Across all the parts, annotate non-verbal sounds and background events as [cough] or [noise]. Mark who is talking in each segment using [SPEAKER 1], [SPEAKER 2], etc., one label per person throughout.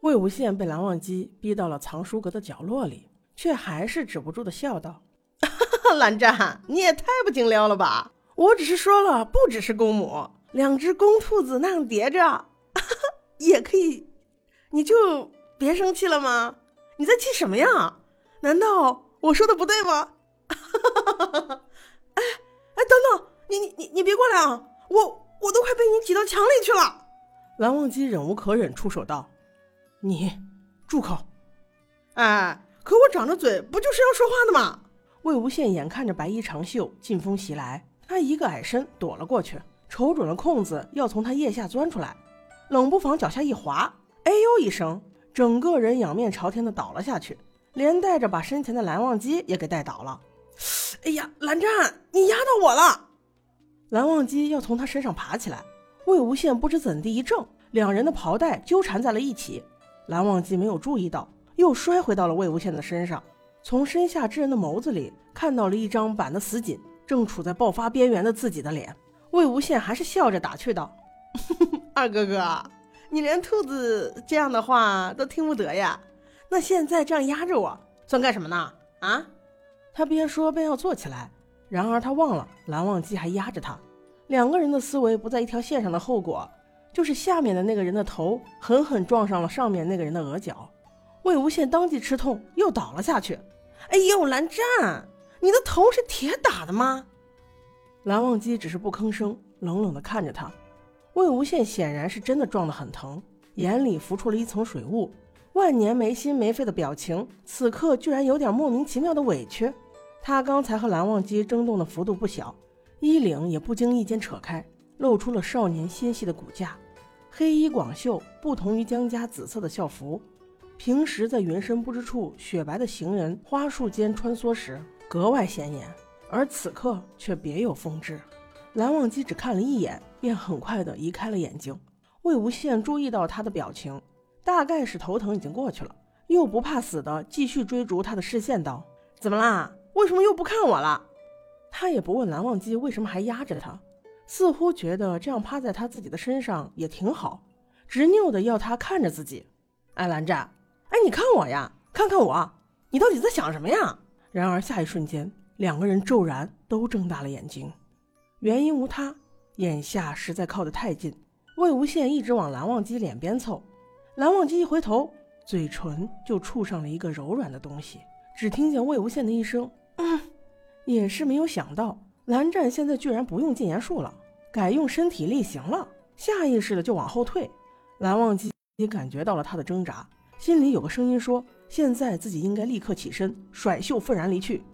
[SPEAKER 1] 魏无羡被蓝忘机逼到了藏书阁的角落里，却还是止不住的笑道：“ [laughs] 蓝湛，你也太不经撩了吧！我只是说了，不只是公母，两只公兔子那样叠着，[laughs] 也可以。你就别生气了吗？你在气什么呀？难道我说的不对吗？[laughs] 哎哎，等等，你你你你别过来啊！我我都快被你挤到墙里去了！”蓝忘机忍无可忍，出手道。你住口！哎，可我长着嘴，不就是要说话的吗？魏无羡眼看着白衣长袖劲风袭来，他一个矮身躲了过去，瞅准了空子，要从他腋下钻出来，冷不防脚下一滑，哎呦一声，整个人仰面朝天的倒了下去，连带着把身前的蓝忘机也给带倒了。哎呀，蓝湛，你压到我了！蓝忘机要从他身上爬起来，魏无羡不知怎地一怔，两人的袍带纠缠在了一起。蓝忘机没有注意到，又摔回到了魏无羡的身上。从身下之人的眸子里看到了一张板得死紧、正处在爆发边缘的自己的脸。魏无羡还是笑着打趣道：“ [laughs] 二哥哥，你连兔子这样的话都听不得呀？那现在这样压着我，算干什么呢？啊？”他边说边要坐起来，然而他忘了蓝忘机还压着他，两个人的思维不在一条线上的后果。就是下面的那个人的头狠狠撞上了上面那个人的额角，魏无羡当即吃痛，又倒了下去。哎呦，蓝湛，你的头是铁打的吗？蓝忘机只是不吭声，冷冷地看着他。魏无羡显然是真的撞得很疼，眼里浮出了一层水雾，万年没心没肺的表情，此刻居然有点莫名其妙的委屈。他刚才和蓝忘机争动的幅度不小，衣领也不经意间扯开，露出了少年纤细的骨架。黑衣广袖不同于江家紫色的校服，平时在云深不知处雪白的行人花树间穿梭时格外显眼，而此刻却别有风致。蓝忘机只看了一眼，便很快的移开了眼睛。魏无羡注意到他的表情，大概是头疼已经过去了，又不怕死的继续追逐他的视线，道：“怎么啦？为什么又不看我了？”他也不问蓝忘机为什么还压着他。似乎觉得这样趴在他自己的身上也挺好，执拗的要他看着自己。哎，蓝湛，哎，你看我呀，看看我，你到底在想什么呀？然而下一瞬间，两个人骤然都睁大了眼睛。原因无他，眼下实在靠得太近，魏无羡一直往蓝忘机脸边凑，蓝忘机一回头，嘴唇就触上了一个柔软的东西。只听见魏无羡的一声“嗯”，也是没有想到。蓝湛现在居然不用禁言术了，改用身体力行了，下意识的就往后退。蓝忘机也感觉到了他的挣扎，心里有个声音说：现在自己应该立刻起身，甩袖愤然离去。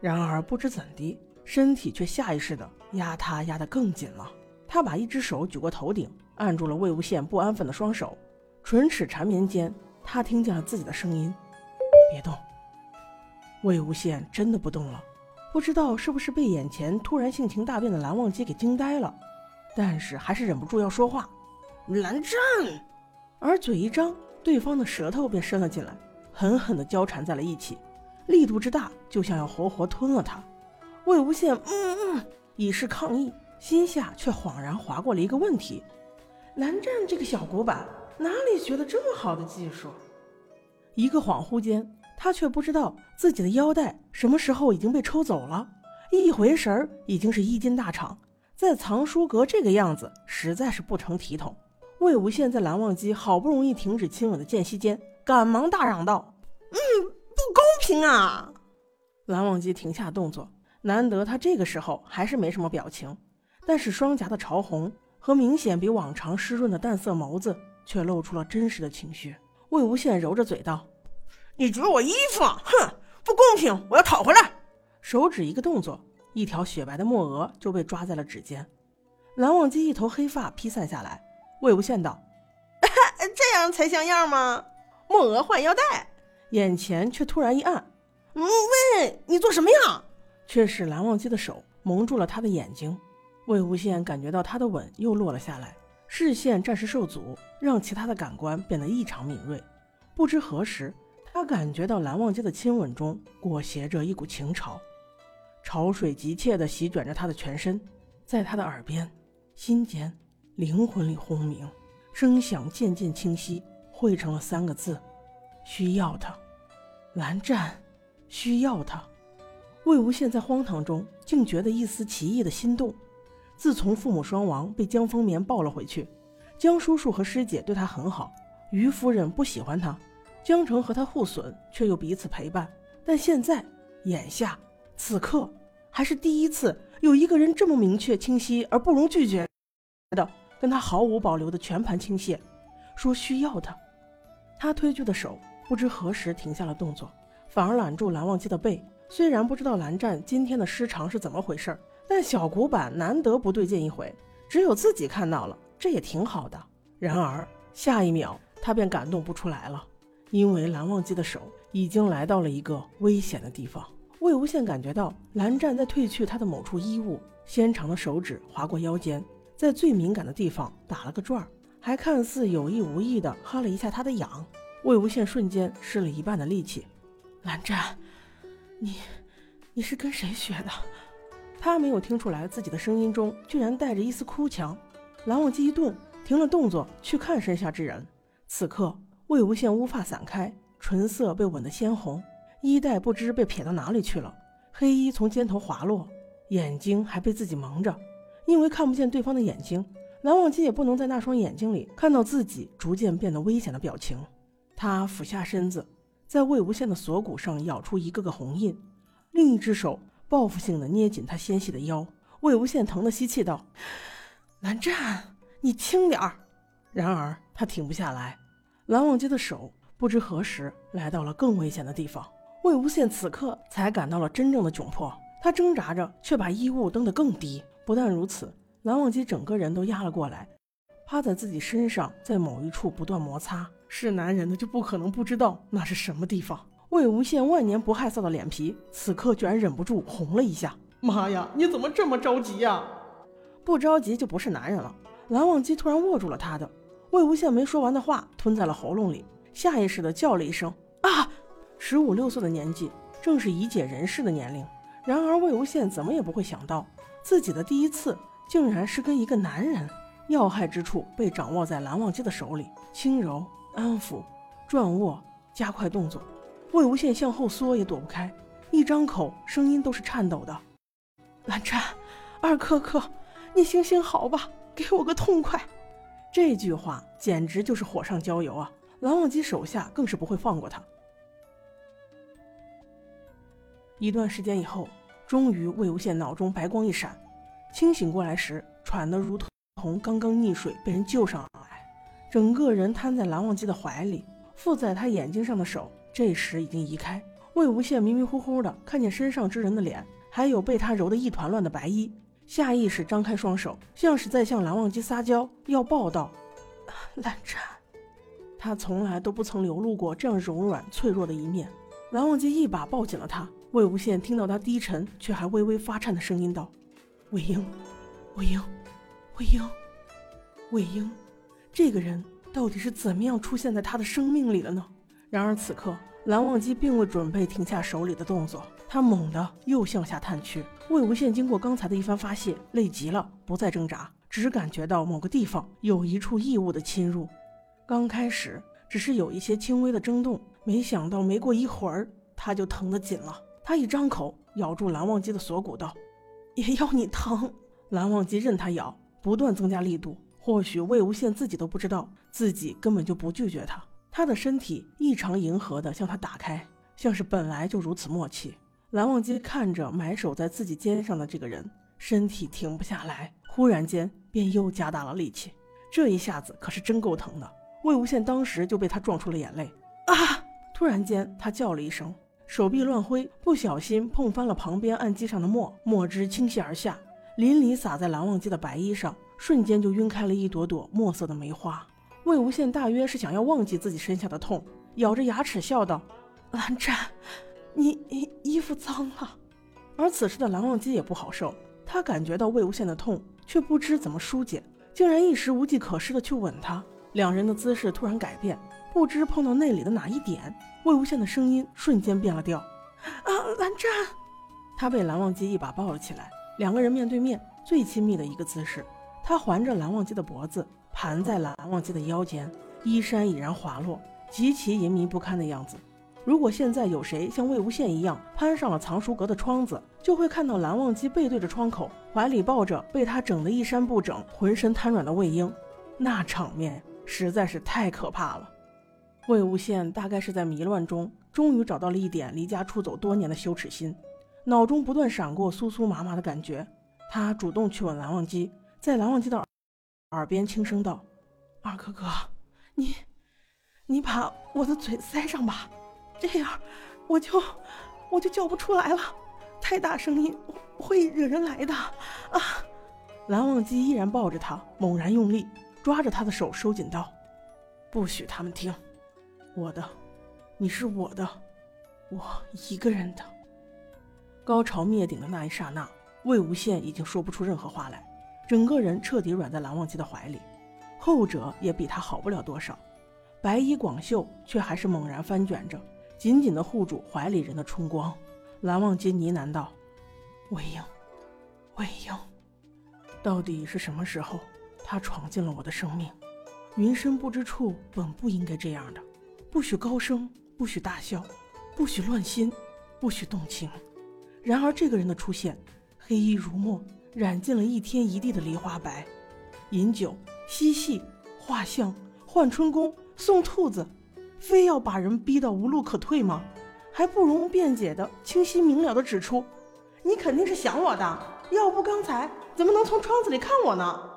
[SPEAKER 1] 然而不知怎的，身体却下意识的压他压得更紧了。他把一只手举过头顶，按住了魏无羡不安分的双手，唇齿缠绵间，他听见了自己的声音：别动。魏无羡真的不动了。不知道是不是被眼前突然性情大变的蓝忘机给惊呆了，但是还是忍不住要说话。蓝湛，而嘴一张，对方的舌头便伸了进来，狠狠地交缠在了一起，力度之大，就像要活活吞了他。魏无羡，嗯嗯，以示抗议，心下却恍然划过了一个问题：蓝湛这个小古板，哪里学的这么好的技术？一个恍惚间。他却不知道自己的腰带什么时候已经被抽走了，一回神儿已经是一斤大厂，在藏书阁这个样子实在是不成体统。魏无羡在蓝忘机好不容易停止亲吻的间隙间，赶忙大嚷道：“嗯，不公平啊！”蓝忘机停下动作，难得他这个时候还是没什么表情，但是双颊的潮红和明显比往常湿润的淡色眸子却露出了真实的情绪。魏无羡揉着嘴道。你掘我衣服，哼，不公平！我要讨回来！手指一个动作，一条雪白的墨额就被抓在了指尖。蓝忘机一头黑发披散下来。魏无羡道：“这样才像样吗？”墨额换腰带，眼前却突然一暗。嗯，喂，你做什么呀？却是蓝忘机的手蒙住了他的眼睛。魏无羡感觉到他的吻又落了下来，视线暂时受阻，让其他的感官变得异常敏锐。不知何时，他感觉到蓝忘机的亲吻中裹挟着一股情潮，潮水急切地席卷着他的全身，在他的耳边、心间、灵魂里轰鸣，声响渐渐清晰，汇成了三个字：需要他。蓝湛，需要他。魏无羡在荒唐中竟觉得一丝奇异的心动。自从父母双亡，被江丰眠抱了回去。江叔叔和师姐对他很好，于夫人不喜欢他，江澄和他互损，却又彼此陪伴。但现在，眼下，此刻，还是第一次有一个人这么明确、清晰而不容拒绝的跟他毫无保留的全盘倾泻，说需要他。他推拒的手不知何时停下了动作，反而揽住蓝忘机的背。虽然不知道蓝湛今天的失常是怎么回事，但小古板难得不对劲一回，只有自己看到了，这也挺好的。然而下一秒，他便感动不出来了，因为蓝忘机的手已经来到了一个危险的地方。魏无羡感觉到蓝湛在褪去他的某处衣物，纤长的手指划过腰间，在最敏感的地方打了个转儿，还看似有意无意地哈了一下他的痒。魏无羡瞬间失了一半的力气，蓝湛。你，你是跟谁学的？他没有听出来自己的声音中居然带着一丝哭腔。蓝忘机一顿，停了动作，去看身下之人。此刻，魏无羡乌发散开，唇色被吻得鲜红，衣带不知被撇到哪里去了，黑衣从肩头滑落，眼睛还被自己蒙着。因为看不见对方的眼睛，蓝忘机也不能在那双眼睛里看到自己逐渐变得危险的表情。他俯下身子。在魏无羡的锁骨上咬出一个个红印，另一只手报复性的捏紧他纤细的腰。魏无羡疼得吸气道：“蓝湛，你轻点儿。”然而他停不下来。蓝忘机的手不知何时来到了更危险的地方。魏无羡此刻才感到了真正的窘迫，他挣扎着，却把衣物蹬得更低。不但如此，蓝忘机整个人都压了过来，趴在自己身上，在某一处不断摩擦。是男人的就不可能不知道那是什么地方。魏无羡万年不害臊的脸皮，此刻居然忍不住红了一下。妈呀，你怎么这么着急呀？不着急就不是男人了。蓝忘机突然握住了他的魏无羡没说完的话吞在了喉咙里，下意识的叫了一声啊！十五六岁的年纪，正是已解人世的年龄。然而魏无羡怎么也不会想到，自己的第一次竟然是跟一个男人。要害之处被掌握在蓝忘机的手里，轻柔。安抚，转握，加快动作。魏无羡向后缩也躲不开，一张口，声音都是颤抖的。蓝湛，二哥哥，你行行好吧，给我个痛快。这句话简直就是火上浇油啊！蓝忘机手下更是不会放过他。一段时间以后，终于魏无羡脑中白光一闪，清醒过来时，喘得如同刚刚溺水被人救上来。整个人瘫在蓝忘机的怀里，附在他眼睛上的手这时已经移开。魏无羡迷迷糊糊的看见身上之人的脸，还有被他揉得一团乱的白衣，下意识张开双手，像是在向蓝忘机撒娇，要抱到蓝湛。他从来都不曾流露过这样柔软脆弱的一面。蓝忘机一把抱紧了他。魏无羡听到他低沉却还微微发颤的声音道：“魏婴，魏婴，魏婴，魏婴。”这个人到底是怎么样出现在他的生命里了呢？然而此刻，蓝忘机并未准备停下手里的动作，他猛地又向下探去。魏无羡经过刚才的一番发泄，累极了，不再挣扎，只感觉到某个地方有一处异物的侵入。刚开始只是有一些轻微的挣动，没想到没过一会儿，他就疼得紧了。他一张口咬住蓝忘机的锁骨，道：“也要你疼。”蓝忘机任他咬，不断增加力度。或许魏无羡自己都不知道，自己根本就不拒绝他。他的身体异常迎合地向他打开，像是本来就如此默契。蓝忘机看着埋首在自己肩上的这个人，身体停不下来，忽然间便又加大了力气。这一下子可是真够疼的。魏无羡当时就被他撞出了眼泪啊！突然间，他叫了一声，手臂乱挥，不小心碰翻了旁边案几上的墨，墨汁倾泻而下，淋漓洒在蓝忘机的白衣上。瞬间就晕开了一朵朵墨色的梅花。魏无羡大约是想要忘记自己身下的痛，咬着牙齿笑道：“蓝湛，你衣服脏了。”而此时的蓝忘机也不好受，他感觉到魏无羡的痛，却不知怎么疏解，竟然一时无计可施的去吻她。两人的姿势突然改变，不知碰到内里的哪一点，魏无羡的声音瞬间变了调。啊，蓝湛！他被蓝忘机一把抱了起来，两个人面对面，最亲密的一个姿势。他环着蓝忘机的脖子，盘在蓝忘机的腰间，衣衫已然滑落，极其淫靡不堪的样子。如果现在有谁像魏无羡一样攀上了藏书阁的窗子，就会看到蓝忘机背对着窗口，怀里抱着被他整得衣衫不整、浑身瘫软的魏婴，那场面实在是太可怕了。魏无羡大概是在迷乱中，终于找到了一点离家出走多年的羞耻心，脑中不断闪过酥酥麻麻的感觉。他主动去吻蓝忘机，在蓝忘机的耳边轻声道：“二哥哥，你，你把我的嘴塞上吧。”这样，我就我就叫不出来了，太大声音会惹人来的啊！蓝忘机依然抱着他，猛然用力抓着他的手，收紧道：“不许他们听，我的，你是我的，我一个人的。”高潮灭顶的那一刹那，魏无羡已经说不出任何话来，整个人彻底软在蓝忘机的怀里，后者也比他好不了多少，白衣广袖却还是猛然翻卷着。紧紧地护住怀里人的春光，蓝忘机呢喃道：“魏婴，魏婴，到底是什么时候，他闯进了我的生命？云深不知处本不应该这样的，不许高声，不许大笑，不许乱心，不许动情。然而这个人的出现，黑衣如墨，染尽了一天一地的梨花白。饮酒、嬉戏、画像、换春宫、送兔子。”非要把人逼到无路可退吗？还不容辩解的清晰明了的指出，你肯定是想我的，要不刚才怎么能从窗子里看我呢？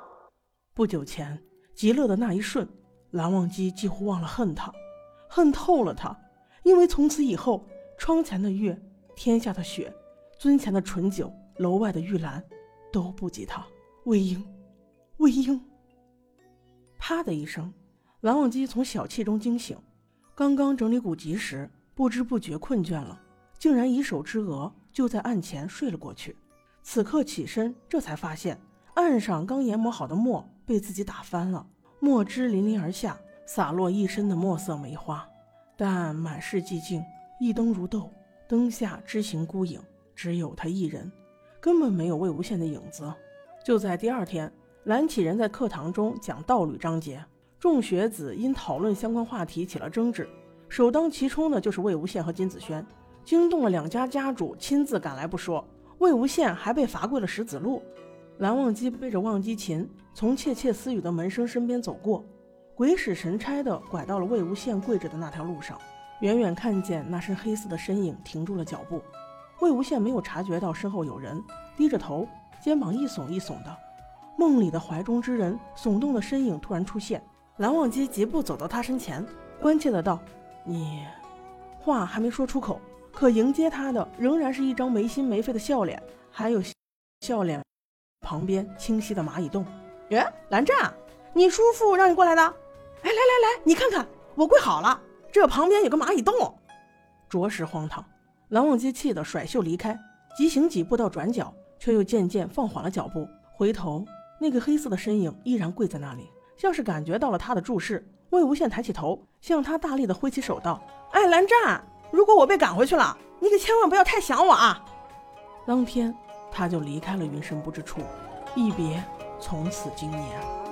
[SPEAKER 1] 不久前极乐的那一瞬，蓝忘机几乎忘了恨他，恨透了他，因为从此以后，窗前的月，天下的雪，尊前的醇酒，楼外的玉兰，都不及他。魏婴，魏婴。啪的一声，蓝忘机从小憩中惊醒。刚刚整理古籍时，不知不觉困倦了，竟然以手支额，就在案前睡了过去。此刻起身，这才发现案上刚研磨好的墨被自己打翻了，墨汁淋漓而下，洒落一身的墨色梅花。但满室寂静，一灯如豆，灯下知行孤影，只有他一人，根本没有魏无羡的影子。就在第二天，蓝启仁在课堂中讲道侣章节。众学子因讨论相关话题起了争执，首当其冲的就是魏无羡和金子轩，惊动了两家家主亲自赶来不说，魏无羡还被罚跪了十子路。蓝忘机背着忘机琴从窃窃私语的门生身边走过，鬼使神差的拐到了魏无羡跪着的那条路上，远远看见那身黑色的身影停住了脚步。魏无羡没有察觉到身后有人，低着头，肩膀一耸一耸的，梦里的怀中之人耸动的身影突然出现。蓝忘机疾步走到他身前，关切的道：“你……”话还没说出口，可迎接他的仍然是一张没心没肺的笑脸，还有笑脸旁边清晰的蚂蚁洞。耶，蓝湛，你叔父让你过来的？哎，来来来，你看看，我跪好了，这旁边有个蚂蚁洞，着实荒唐。蓝忘机气得甩袖离开，急行几步到转角，却又渐渐放缓了脚步，回头，那个黑色的身影依然跪在那里。像是感觉到了他的注视，魏无羡抬起头，向他大力的挥起手道：“哎，蓝湛，如果我被赶回去了，你可千万不要太想我啊！”当天，他就离开了云深不知处，一别从此经年。